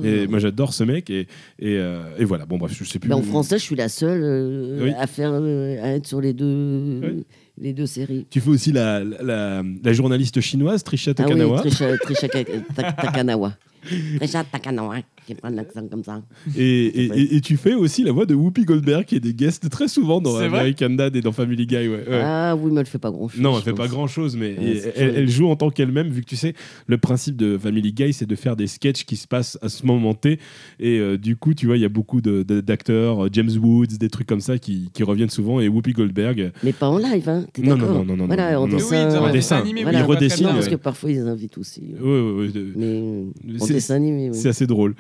Et moi j'adore ce mec et, et, euh, et voilà. Bon bref, je sais plus. En français, je suis la seule euh, Oui. à faire à être sur les deux, Oui. les deux séries. Tu fais aussi la, la, la journaliste chinoise Trisha Ah oui, Takanawa. Trisha, Trisha Ta- Takanawa. Trisha Takanawa, qui prend un accent comme ça. Et, et, et- et tu fais aussi la voix de Whoopi Goldberg qui est des guests très souvent dans American Dad et dans Family Guy. Ouais, ouais. Ah oui, mais elle fait pas grand chose. Non, elle fait pas grand chose, mais Ouais, elle, joue en tant qu'elle-même, vu que tu sais, le principe de Family Guy, c'est de faire des sketchs qui se passent à ce moment T. Et euh, du coup, tu vois, il y a beaucoup d'acteurs, euh, James Woods, des trucs comme ça qui, qui reviennent souvent. Et Whoopi Goldberg, Mais pas en live, hein. Non, non, non, non, non, Voilà, non, en non, non. dessin. Oui, en dessin. animé, oui, Voilà. parce que parfois ils invitent aussi. de- Mais euh, en dessin animé, oui. c'est assez drôle.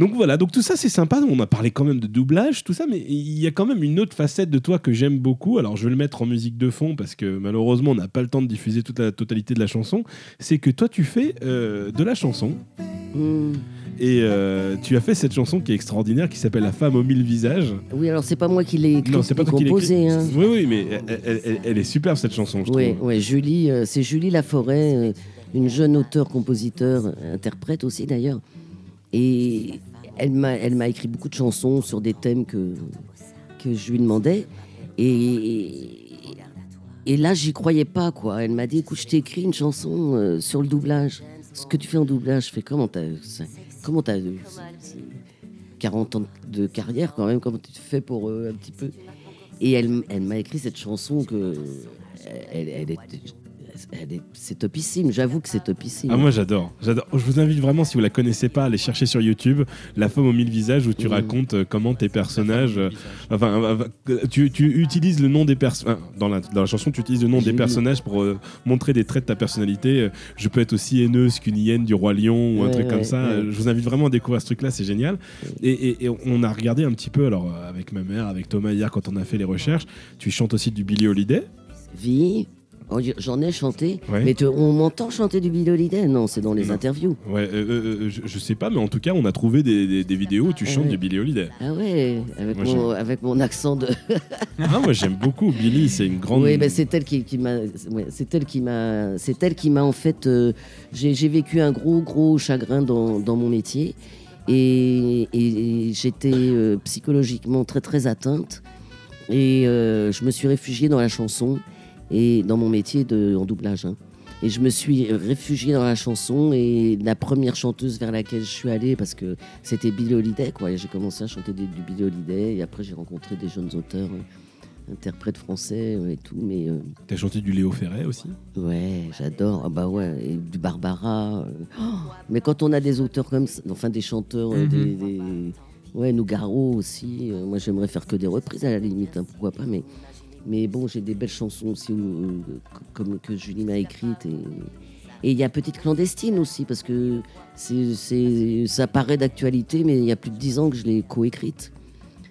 Donc voilà, donc tout ça c'est sympa. On a parlé quand même de doublage, tout ça, mais il y a quand même une autre facette de toi que j'aime beaucoup. Alors je vais le mettre en musique de fond parce que malheureusement on n'a pas le temps de diffuser toute la totalité de la chanson. C'est que toi tu fais euh, de la chanson Hmm. et euh, tu as fait cette chanson qui est extraordinaire qui s'appelle La femme aux mille visages. Oui, alors c'est pas moi qui l'ai écrit, non, c'est pas toi qui l'as composé. écrit. Hein. Oui, oui, mais elle, elle- elle- elle est superbe cette chanson, je Oui, trouve. ouais, Julie, euh, c'est Julie Laforêt, euh, une jeune auteure, compositeur, interprète aussi d'ailleurs. Et elle m'a, écrit beaucoup de chansons sur des thèmes que, que je lui demandais. Et, et là, j'y croyais pas, quoi. Elle m'a dit, écoute, je t'ai écrit une chanson euh, sur le doublage. Ce que tu fais en doublage, je fais comment t'as, comment t'as euh, 40 ans de carrière quand même, comment tu fais pour euh, un petit peu Et elle, elle m'a écrit cette chanson que elle, elle est- c'est topissime. J'avoue que c'est topissime. Ah moi j'adore, j'adore. Je vous invite vraiment si vous la connaissez pas à aller chercher sur YouTube La femme aux mille visages où tu racontes euh, comment tes personnages euh, enfin euh, tu, tu utilises le nom des personnes dans la, dans la chanson tu utilises le nom des personnages pour euh, montrer des traits de ta personnalité. Je peux être aussi haineuse qu'une hyène du roi lion ou un Ouais, truc comme ouais, ça. ouais. Je vous invite vraiment à découvrir ce truc là, c'est génial. Et, et- et on a regardé un petit peu alors avec ma mère, avec Thomas hier quand on a fait les recherches. Tu chantes aussi du Billy Holiday? Vie. J'en ai chanté, Ouais. mais te- on m'entend chanter du Bill Holiday Non, c'est dans les Non. interviews. Ouais, euh, euh, je, je sais pas, mais en tout cas, on a trouvé des, des- des vidéos où tu Ah chantes ouais. du Billy Holiday. Ah ouais, avec, Moi, mon, avec mon accent de. Ah, moi j'aime beaucoup Billy, c'est une grande. Oui, ben, c'est elle qui, qui m'a. ouais, c'est elle qui m'a. C'est elle qui m'a en fait. euh, j'ai vécu un gros gros chagrin dans, dans mon métier et, et j'étais euh, psychologiquement très très atteinte et euh, je me suis réfugiée dans la chanson et dans mon métier de en doublage. hein. Et je me suis réfugiée dans la chanson et la première chanteuse vers laquelle je suis allée parce que c'était Billie Holiday quoi. J'ai commencé à chanter des- du Billie Holiday et après j'ai rencontré des jeunes auteurs. euh, interprètes français euh, et tout, mais euh, T'as chanté du Léo Ferret aussi? Ouais, j'adore. Ah bah ouais, et du Barbara. euh. Oh, mais quand on a des auteurs comme ça, enfin des chanteurs, Mhm. des, des- ouais, Nougaro aussi. moi, j'aimerais faire que des reprises à la limite, hein, pourquoi pas. Mais mais bon, j'ai des belles chansons aussi comme que Julie m'a écrites et il y a Petite clandestine aussi parce que c'est ça paraît d'actualité, mais il y a plus de dix ans que je l'ai coécrite.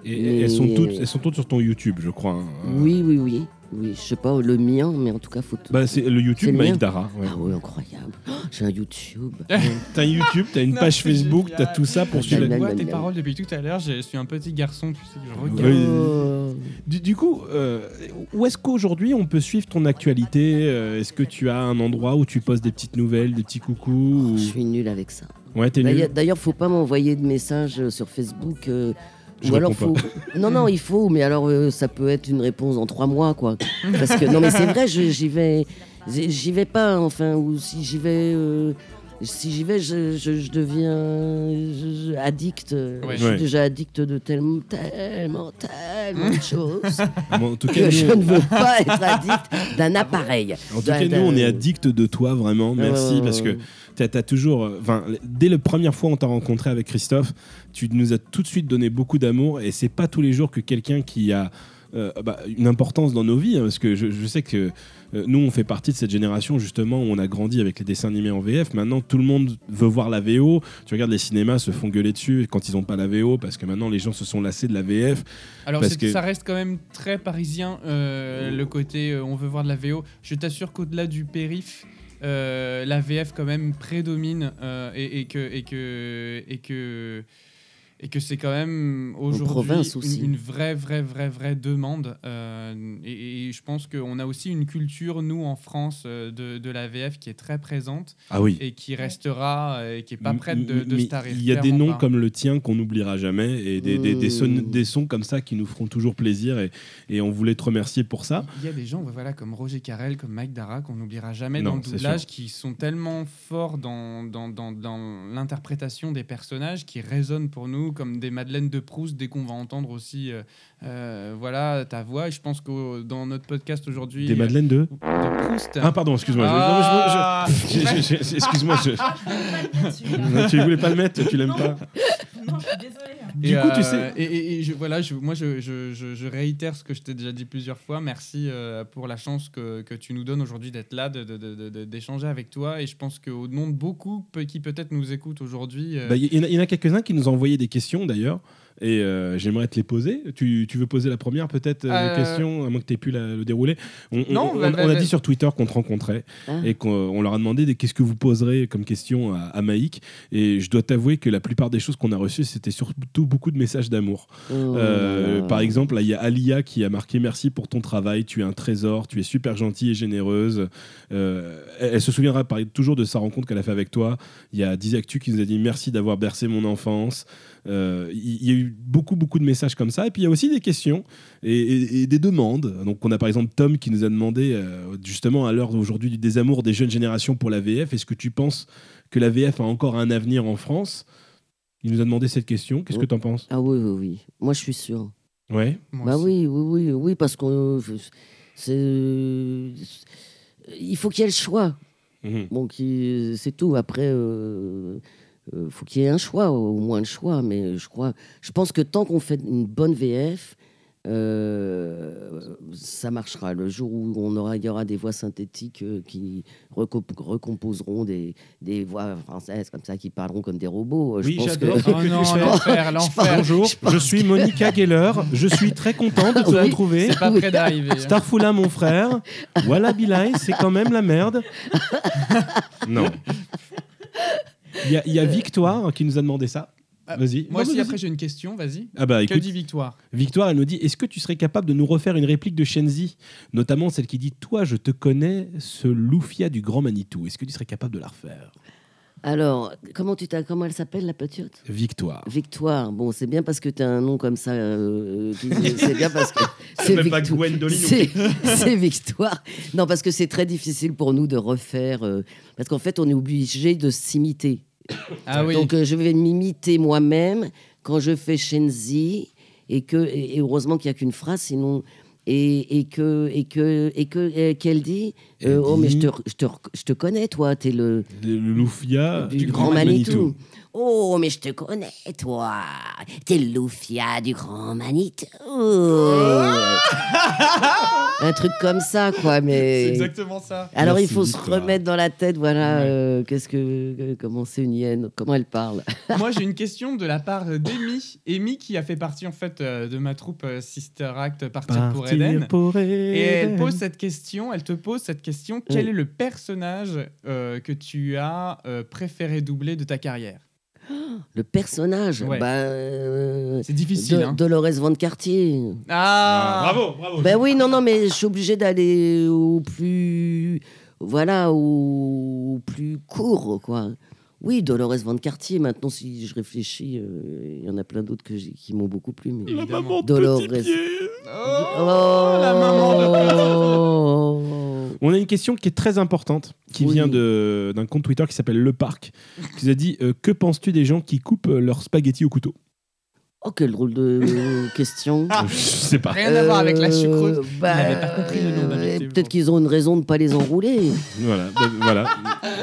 Et Mais- elles, sont toutes, elles sont toutes sur ton YouTube, je crois. hein. Oui, oui, oui. Oui, je sais pas le mien, mais en tout cas, faut. Bah, c'est le YouTube mien Dara. ouais. Ah oui, incroyable. Oh, J'ai un YouTube. T'as un YouTube, t'as une Non, page Facebook, génial. t'as tout ça pour suivre. Je la- vois tes paroles depuis tout à l'heure. Je suis un petit garçon, tu sais, que je regarde. Oui. Oh. Du, du coup, euh, où est-ce qu'aujourd'hui on peut suivre ton actualité Euh, Est-ce que tu as un endroit où tu postes des petites nouvelles, des petits coucous ou- Je suis nulle avec ça. Ouais, t'es nul. D'ailleurs, faut pas m'envoyer de messages euh, sur Facebook. euh, Je Ou alors faut. Non, non, il faut, mais alors euh, ça peut être une réponse en trois mois, quoi. Parce que non, mais c'est vrai, j'y vais, j'y j'y vais pas, enfin, ou si j'y vais, euh, si j'y vais, je, je- je deviens je- addict. Ouais. Je suis Ouais. déjà addict de tellement, tellement, tellement de choses Bon, en tout cas, que je ne veux pas être addict d'un appareil. en tout cas, nous, on est addict de toi, vraiment. Merci, Euh, parce que t'as as toujours. euh, Enfin, dès la première fois on t'a rencontré avec Christophe, tu nous as tout de suite donné beaucoup d'amour, et c'est pas tous les jours que quelqu'un qui a euh, bah, une importance dans nos vies, hein, parce que je, je sais que euh, nous, on fait partie de cette génération justement où on a grandi avec les dessins animés en VF. Maintenant, tout le monde veut voir la VO. Tu regardes les cinémas se font gueuler dessus quand ils n'ont pas la VO, parce que maintenant les gens se sont lassés de la VF. Alors Parce c'est- que- ça reste quand même très parisien euh, le côté euh, on veut voir de la VO. Je t'assure qu'au-delà du périph, euh, la VF quand même prédomine euh, et, et que et que et que et que c'est quand même aujourd'hui une, une vraie vraie vraie vraie demande euh, et, et je pense qu'on a aussi une culture nous en France euh, de, de la VF qui est très présente Ah oui. et qui restera euh, et qui est pas prête de, de se tarir. Il y a des noms pas. comme le tien qu'on n'oubliera jamais et des, des, des, son- Mmh. des sons comme ça qui nous feront toujours plaisir et, et on voulait te remercier pour ça. Il y a des gens voilà, comme Roger Carrel, comme Mike Dara, qu'on n'oubliera jamais Non, dans le doublage, qui sont tellement forts dans, dans, dans, dans l'interprétation des personnages, qui résonnent pour nous comme des Madeleines de Proust dès qu'on va entendre aussi euh, euh, voilà, ta voix. Et je pense que dans notre podcast aujourd'hui... Des euh, Madeleines de de Proust. Ah pardon, excuse-moi. Ah. je- Excuse-moi. je- Tu voulais pas le mettre, tu l'aimes pas. Non, je suis désolée. hein. Du coup, tu euh, sais- Et, et- et je, voilà, je, moi, je, je- je- je réitère ce que je t'ai déjà dit plusieurs fois. Merci euh, pour la chance que, que tu nous donnes aujourd'hui d'être là, de- de- de- de- d'échanger avec toi. Et je pense qu'au nom de beaucoup qui peut-être nous écoutent aujourd'hui, euh, Bah, Il y, en a- il y en a quelques-uns qui nous ont envoyé des questions d'ailleurs. Et euh, j'aimerais te les poser. Tu, tu veux poser la première, peut-être, euh, Euh, question, à moins que tu aies pu la- le dérouler On, on- Non, on- bah, on bah, a bah. dit sur Twitter qu'on te rencontrait Ah. et qu'on on leur a demandé qu'est-ce que vous poserez comme question à, à Maïk. Et je dois t'avouer que la plupart des choses qu'on a reçues, c'était surtout beaucoup de messages d'amour. Oh Euh, par exemple, là, il y a Alia qui a marqué merci pour ton travail, tu es un trésor, tu es super gentille et généreuse. Euh, elle, elle se souviendra par- toujours de sa rencontre qu'elle a fait avec toi. Il y a Dizactu qui nous a dit merci d'avoir bercé mon enfance. Euh, Il il y a eu beaucoup, beaucoup de messages comme ça. Et puis il y a aussi des questions et, et- et des demandes. Donc on a par exemple Tom qui nous a demandé, euh, justement à l'heure aujourd'hui du désamour des jeunes générations pour la VF, est-ce que tu penses que la VF a encore un avenir en France? Il nous a demandé cette question. Qu'est-ce que tu en penses? Ah oui, oui, oui. Moi, je suis sûr. Ouais. Bah oui, oui, oui, oui, parce qu'on. C'est. Il faut qu'il y ait le choix. Mhm. Bon, qui- c'est tout. Après, euh, euh, faut qu'il y ait un choix, au moins le choix. Mais je crois, je pense que tant qu'on fait une bonne VF, euh, ça marchera. Le jour où on aura, il y aura des voix synthétiques euh, qui reco- recomposeront des, des voix françaises comme ça, qui parleront comme des robots. euh, je Oui, j'adore. que- Oh non, Je pense- l'enfer, l'enfer. Bonjour, je suis Monica Geller. Je suis très content de te Oui. retrouver. C'est pas près d'arriver. hein. Starfoula, mon frère. Voilà, Bilal, c'est quand même la merde. Non. Il y, a- il y a Victoire qui nous a demandé ça. Ah, Vas-y. Moi Non, aussi, vas-y. après, j'ai une question, vas-y. Ah bah Que écoute, dit Victoire? Victoire, elle nous dit Est-ce que tu serais capable de nous refaire une réplique de Shenzi? Notamment celle qui dit Toi, je te connais, ce Loufia du Grand Manitou. Est-ce que tu serais capable de la refaire? Alors, comment, tu t'as- comment elle s'appelle, la petite? Victoire. Victoire. Bon, c'est bien parce que tu as un nom comme ça. euh, qui- c'est bien parce que. c'est même pas Victo- Gwendoline ou- C'est c'est Victoire. Non, parce que c'est très difficile pour nous de refaire. euh, parce qu'en fait, on est obligé de s'imiter. Ah oui. Donc, euh, je vais m'imiter moi-même quand je fais Shenzi. Et, que, et, heureusement qu'il n'y a qu'une phrase, sinon. Et, et que et que et que et qu'elle dit, euh, oh mais je te, je te je te connais toi t'es le Le Loufia du, grand Manitou. Oh, mais je te connais, toi. T'es Loufia du grand Manitou. Un truc comme ça, quoi. C'est Mais exactement ça. alors, Merci, il faut se remettre dans la tête. Voilà, Ouais. euh, qu'est-ce que, euh, comment c'est une hyène, comment elle parle. Moi, j'ai une question de la part d'Amy. Amy qui a fait partie en fait euh, de ma troupe euh, Sister Act Partir pour Eden. pour Et elle pose cette question, elle te pose cette question quel est le personnage euh, que tu as euh, préféré doubler de ta carrière? Le personnage, Ouais. bah, euh, C'est difficile, De- hein Dolores Van Cartier. Ah, Bravo, bravo. Ben oui, non, non, mais je suis obligée d'aller au plus, voilà, au plus court, quoi. Oui, Dolores Van Cartier. Maintenant, si je réfléchis, euh, il y en a plein d'autres que j'ai- qui m'ont beaucoup plu. Mais... La Évidemment. maman de Dolores. petit pied. Oh, la maman de... Oh. On a une question qui est très importante, qui Oui. vient de- d'un compte Twitter qui s'appelle Le Parc, qui nous a dit euh, Que penses-tu des gens qui coupent euh, leurs spaghettis au couteau? Oh, quel drôle de question. Je sais pas. Rien à voir avec la sucreuse. Euh, bah, pas compris le nom euh, d'invité, Peut-être bon. qu'ils ont une raison de ne pas les enrouler. Voilà, ben, voilà.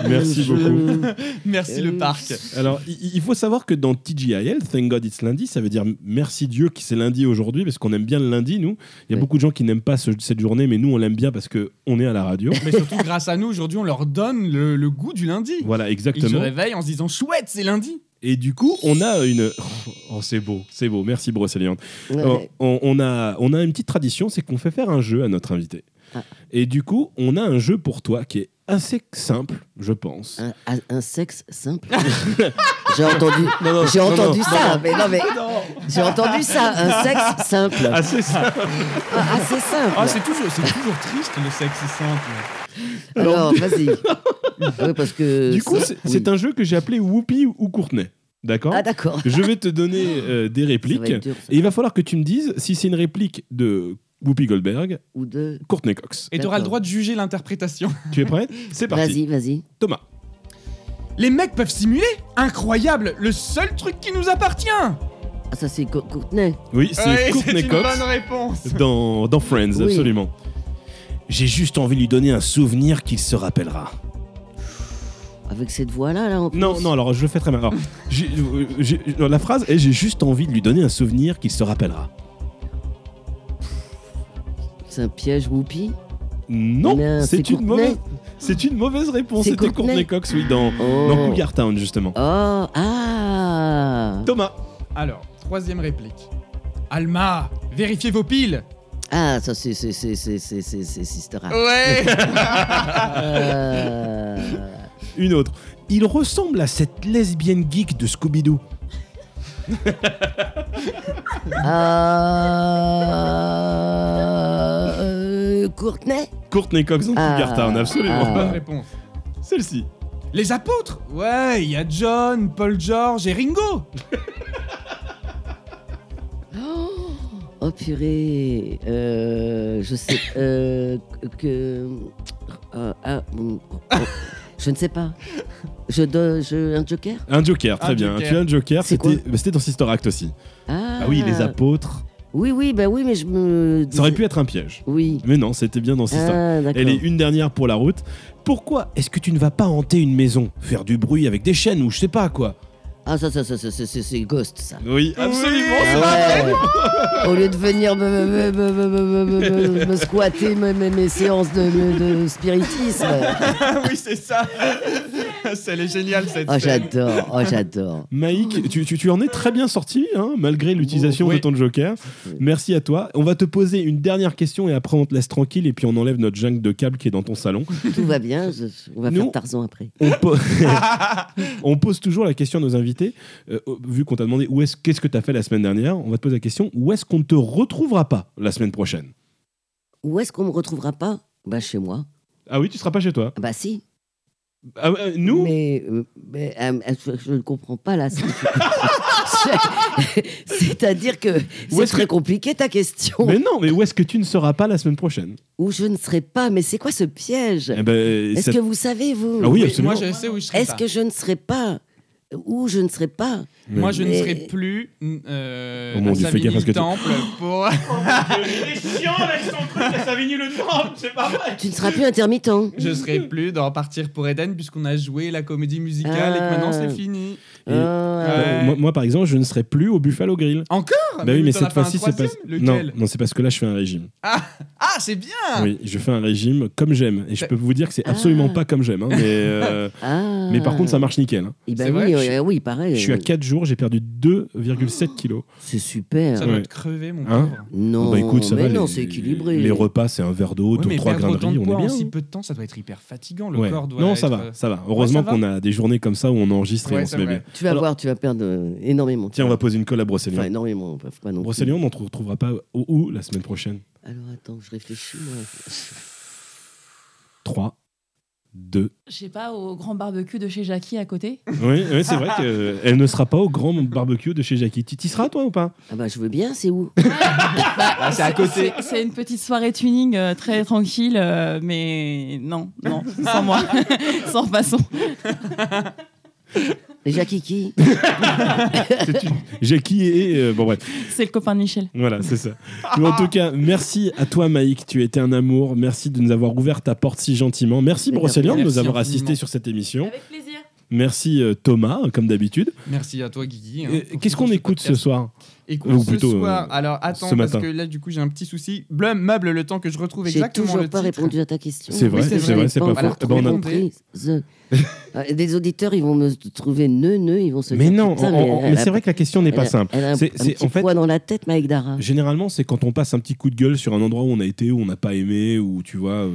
Merci Je- beaucoup. Merci le parc. Alors, il il faut savoir que dans TGIL, Thank God It's Lundi, ça veut dire merci Dieu qui c'est lundi aujourd'hui, parce qu'on aime bien le lundi, nous. Il y a Ouais. beaucoup de gens qui n'aiment pas ce- cette journée, mais nous, on l'aime bien parce qu'on est à la radio. Mais surtout grâce à nous, aujourd'hui, on leur donne le, le goût du lundi. Voilà, Ils se exactement. réveillent en se disant chouette, c'est lundi. Et du coup, on a une. Oh, c'est beau, c'est beau. Merci, Brocéliande. Ouais. Oh, on, on a, on a une petite tradition, c'est qu'on fait faire un jeu à notre invité. Ah. Et du coup, on a un jeu pour toi qui est assez simple, je pense. Un, un- un sexe simple. j'ai entendu, Non, non, j'ai non, entendu non, ça, mais non mais j'ai entendu ça, un sexe simple, Assez simple. Ah, assez simple. Ah, c'est toujours, c'est toujours triste le sexe simple. Alors vas-y. Oui, parce que Du coup, c'est oui. un jeu que j'ai appelé Whoopi ou Courtenay. D'accord Ah d'accord. Je vais te donner euh, des répliques. dur. Et il va falloir que tu me dises si c'est une réplique de Whoopi Goldberg, Ou deux. Courtney Cox. Et tu auras le droit de juger l'interprétation. Tu es prêt? C'est parti. Vas-y, vas-y. Thomas. Les mecs peuvent simuler? Incroyable Le seul truc qui nous appartient Ah ça c'est Co- Courtenay. Oui, c'est Ouais, Courtney une Cox bonne réponse. dans, dans Friends, Oui. absolument. J'ai juste envie de lui donner un souvenir qu'il se rappellera. Avec cette voix là là en plus. Non, non, alors je le fais très mal. Alors, j'ai- euh, j'ai- non, la phrase est J'ai juste envie de lui donner un souvenir qu'il se rappellera. C'est un piège Whoopi. Non, Mais, c'est c'est une, mauvaise, c'est une mauvaise réponse. C'est C'était Courtney. Courtney Cox, oui, dans, Oh. dans Cougar Town, justement. Oh ah. Thomas. Alors, troisième réplique. Alma, vérifiez vos piles. Ah ça c'est c'est c'est c'est c'est c'est c'est Sister Act. Ouais. Euh, Une autre. Il ressemble à cette lesbienne geek de Scooby-Doo. Ah, euh, Courtenay Courtney Cox dans Ah. Cougar Town, absolument. Ah. Bonne réponse. Celle-ci. Les apôtres Ouais, il y a John, Paul George et Ringo. Oh purée, euh, je sais euh, que euh, ah, oh, je ne sais pas. Je un joker? Un Joker, très Un bien. Joker. Tu as un Joker, C'est c'était bah, c'était dans Sister Act aussi. Ah, Ah oui, les apôtres. Oui oui bah oui mais je me. Ça aurait pu être un piège. Oui. Mais non, c'était bien dans Sister Act. Ah d'accord. Elle est une dernière pour la route. Pourquoi est-ce que tu ne vas pas hanter une maison? Faire du bruit avec des chaînes ou je sais pas quoi? Ah ça ça ça ça ça, c'est c'est Ghost ça. Oui, absolument. Ah ouais. Au lieu de venir me, me, me, me, me, me- me- me squatter mes, séances de, de spiritisme. oui, c'est ça. Elle est géniale cette Oh j'adore, oh j'adore. Maïk, tu, tu- tu en es très bien sorti, hein, malgré l'utilisation Oui. de ton joker. Merci à toi. On va te poser une dernière question et après on te laisse tranquille et puis on enlève notre jungle de câble qui est dans ton salon. Tout va bien, je- on va Nous- faire Tarzan après. On, po- on pose toujours la question à nos invités. Euh, vu qu'on t'a demandé où est-ce qu'est-ce que tu as fait la semaine dernière, on va te poser la question où est-ce qu'on ne te retrouvera pas la semaine prochaine? Où est-ce qu'on me retrouvera pas? Bah chez moi. Ah oui, tu seras pas chez toi? Ah Bah si. Ah, euh, nous? Mais, euh, mais, euh, je, ne comprends pas là. C'est-à-dire que c'est est-ce très que- compliqué ta question. Mais non, mais où est-ce que tu ne seras pas la semaine prochaine? Où je ne serai pas. Mais c'est quoi ce piège? Eh ben, Est-ce ça- que vous savez vous? Ah oui, Oui, absolument. moi, je sais où je serai. Est-ce pas. que je ne serai pas Où je ne serai pas Moi, je ne serai plus euh, Oh mon à Dieu, fais gaffe à ce que tu- Savigny-le-Temple pour... Il est chiant avec son truc à Savigny le temple, c'est pas vrai. Tu ne seras plus intermittent. Je serai plus dans Partir pour Eden puisqu'on a joué la comédie musicale et que Ah. maintenant c'est fini. Et- Ah, Ouais. moi, moi, par exemple, je ne serai plus au Buffalo Grill. Encore bah oui, mais cette fois-ci, c'est pas. Non, non, c'est parce que là, je fais un régime. Ah, c'est bien Oui, je fais un régime comme j'aime. Et je Bah- peux vous dire que c'est absolument Ah. pas comme j'aime. hein, mais, euh, ah. mais par contre, ça marche nickel. hein. C'est oui, vrai, oui, oui, pareil. Je suis à 4 jours, j'ai perdu 2,7 kilos. C'est super. Ça doit Ouais. te crever, mon Hein pauvre. Non, bah écoute, ça mais va. non, c'est équilibré. Les repas, c'est un verre d'eau, Ouais, deux, mais trois perdre grains de riz, on est en bien. si peu de temps, ça doit être hyper fatigant. Le corps doit Non, être... ça va, ça va. Heureusement qu'on a des journées comme ça où on enregistre et on se met bien. Tu vas voir, tu vas perdre euh, énormément. Tiens, on va poser une colle à Enfin, Brocéliande. énormément, pas non. Brocéliande, on ne te retrouvera pas où, où la semaine prochaine Alors attends, je réfléchis. Moi. 3, de. Je sais pas, au grand barbecue de chez Jackie à côté. Oui, oui, c'est vrai qu'elle ne sera pas au grand barbecue de chez Jackie. Tu y seras, toi, ou pas? Ah bah je veux bien, c'est où? Ah, c'est à côté. C'est- C'est une petite soirée tuning euh, très tranquille, euh, mais non, non, sans moi, sans façon. Et Jackie qui une- Jackie et. euh, bon, bref. C'est le copain de Michel. Voilà, c'est ça. Mais en tout cas, merci à toi, Maïk. Tu as été un amour. Merci de nous avoir ouvert ta porte si gentiment. Merci, Mais Brocéliande, de nous merci avoir infiniment. assisté sur cette émission. Avec plaisir. Merci, euh, Thomas, comme d'habitude. Merci à toi, Guigui. hein, pour Qu'est-ce qu'on écoute ce podcast. soir? Écoute, Ou ce plutôt, soir, euh, alors attends, ce parce matin. que là, du coup, j'ai un petit souci. Blum, meuble, le temps que je retrouve J'ai exactement toujours le pas titre. répondu à ta question. C'est vrai, Oui, c'est vrai. c'est pas faux. Eh ben, on a- comprise. Euh, Des auditeurs, ils vont me trouver nœud, nœud, ils vont se Mais dire, non, en- elle mais a- c'est vrai que la question n'est pas a- simple. Elle a un, C'est- un c'est- petit en fait, poids dans la tête, Mike Dara. Généralement, c'est quand on passe un petit coup de gueule sur un endroit où on a été, où on n'a pas aimé, ou tu vois, euh,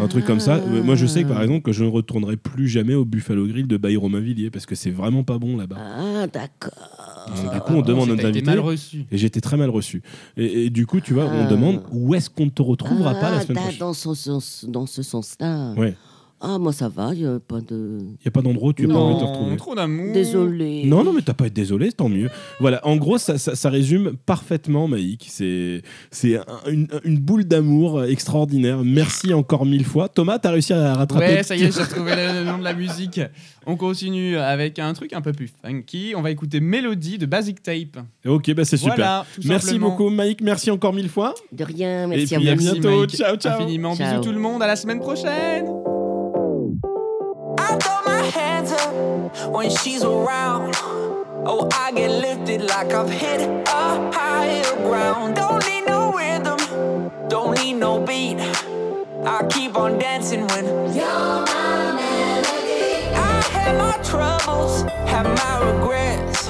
un truc comme ça. Euh, Moi, je sais que par exemple, que je ne retournerai plus jamais au Buffalo Grill de Baye Romainvilliers parce que c'est vraiment pas bon là-bas. Ah, d'accord. Du coup, on demande à notre invité. Reçu. Et j'étais très mal reçu. Et, et du coup, tu vois, on Ah. demande où est-ce qu'on ne te retrouvera pas la Ah, semaine prochaine. dans, ce sens, dans ce sens-là. Ouais. Ah, moi, ça va, il n'y a pas de. Il n'y a pas d'endroit où tu n'as pas envie de te retrouver. trop d'amour. Désolé. Non, non, mais t'as pas à être désolé, tant mieux. Voilà, en gros, ça, ça- ça résume parfaitement Maïk. C'est c'est un- une, une boule d'amour extraordinaire. Merci encore mille fois. Thomas, t'as réussi à rattraper. Ouais, ça y est, j'ai retrouvé le, le nom de la musique. On continue avec un truc un peu plus funky. On va écouter Mélodie de Basic Tape. Ok, bah c'est super. Voilà, tout merci simplement. beaucoup, Maïk. Merci encore mille fois. De rien, Et merci à puis, vous. à Merci, bientôt. Mike. Ciao, ciao. Infiniment. Ciao. Bisous tout le monde. À la semaine prochaine. When she's around. Oh, I get lifted like I've hit a higher ground. Don't need no rhythm, don't need no beat. I keep on dancing when you're my melody. I had my troubles, had my regrets,